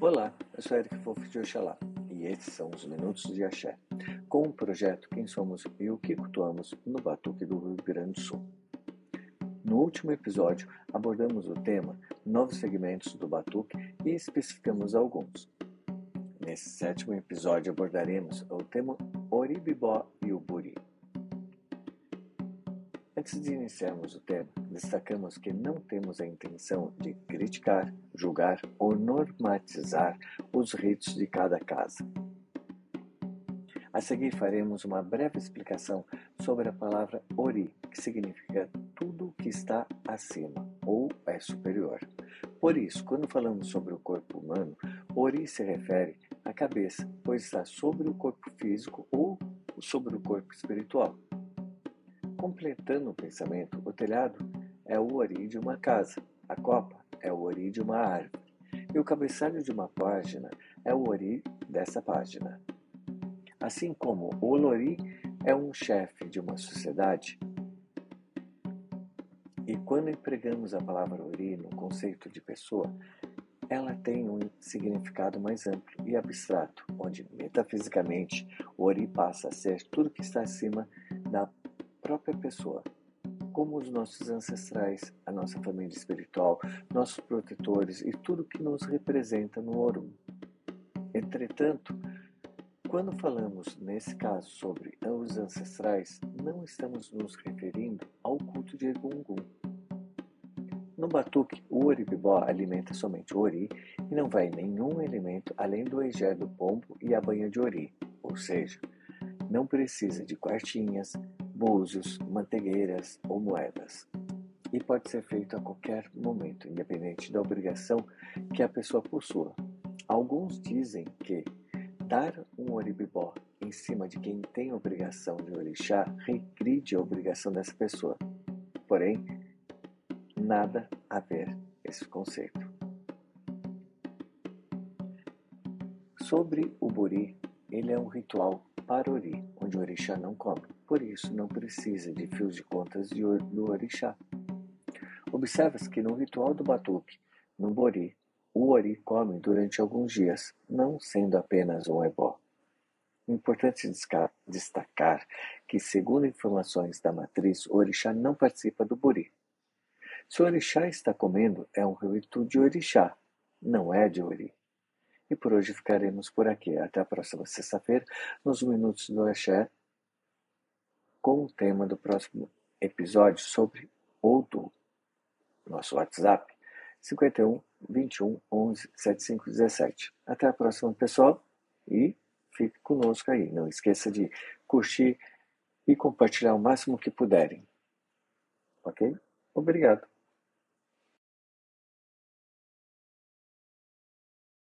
Olá, eu sou Eric Fofo de Oxalá e esses são os Minutos de Axé, com o projeto Quem Somos e o que cultuamos no Batuque do Rio Grande do Sul. No último episódio, abordamos o tema Novos segmentos do Batuque e especificamos alguns. Nesse sétimo episódio abordaremos o tema Oribibó e o Buri. Antes de iniciarmos o tema, destacamos que não temos a intenção de criticar, julgar ou normatizar os ritos de cada casa. A seguir faremos uma breve explicação sobre a palavra ori, que significa tudo que está acima ou é superior. Por isso, quando falamos sobre o corpo humano, ori se refere à cabeça, pois está sobre o corpo físico ou sobre o corpo espiritual. Completando o pensamento, o telhado é o ori de uma casa, a copa é o ori de uma árvore, e o cabeçalho de uma página é o ori dessa página. Assim como o lori é um chefe de uma sociedade, e quando empregamos a palavra ori no conceito de pessoa, ela tem um significado mais amplo e abstrato, onde metafisicamente o ori passa a ser tudo que está acima da própria pessoa, como os nossos ancestrais, a nossa família espiritual, nossos protetores e tudo que nos representa no Orum. Entretanto, quando falamos, nesse caso, sobre os ancestrais, não estamos nos referindo ao culto de Egungun. No batuque, o oribibó alimenta somente o ori e não vai nenhum elemento além do egé do pombo e a banha de ori, ou seja, não precisa de quartinhas, búzios, mantegueiras ou moedas. E pode ser feito a qualquer momento, independente da obrigação que a pessoa possua. Alguns dizem que dar um oribibó em cima de quem tem obrigação de orixá regride a obrigação dessa pessoa. Porém, nada a ver esse conceito. Sobre o buri, ele é um ritual parori, onde o orixá não come. Por isso, não precisa de fios de contas do orixá. Observa-se que no ritual do batuque, no bori, o ori come durante alguns dias, não sendo apenas um ebó. Importante destacar que, segundo informações da matriz, o orixá não participa do buri. Se o orixá está comendo, é um rito de orixá, não é de ori. E por hoje ficaremos por aqui. Até a próxima sexta-feira, nos Minutos do Axé, com o tema do próximo episódio sobre Outro. Nosso WhatsApp 51 21 11 75 17. Até a próxima, pessoal, e fique conosco aí. Não esqueça de curtir e compartilhar o máximo que puderem. Ok? Obrigado.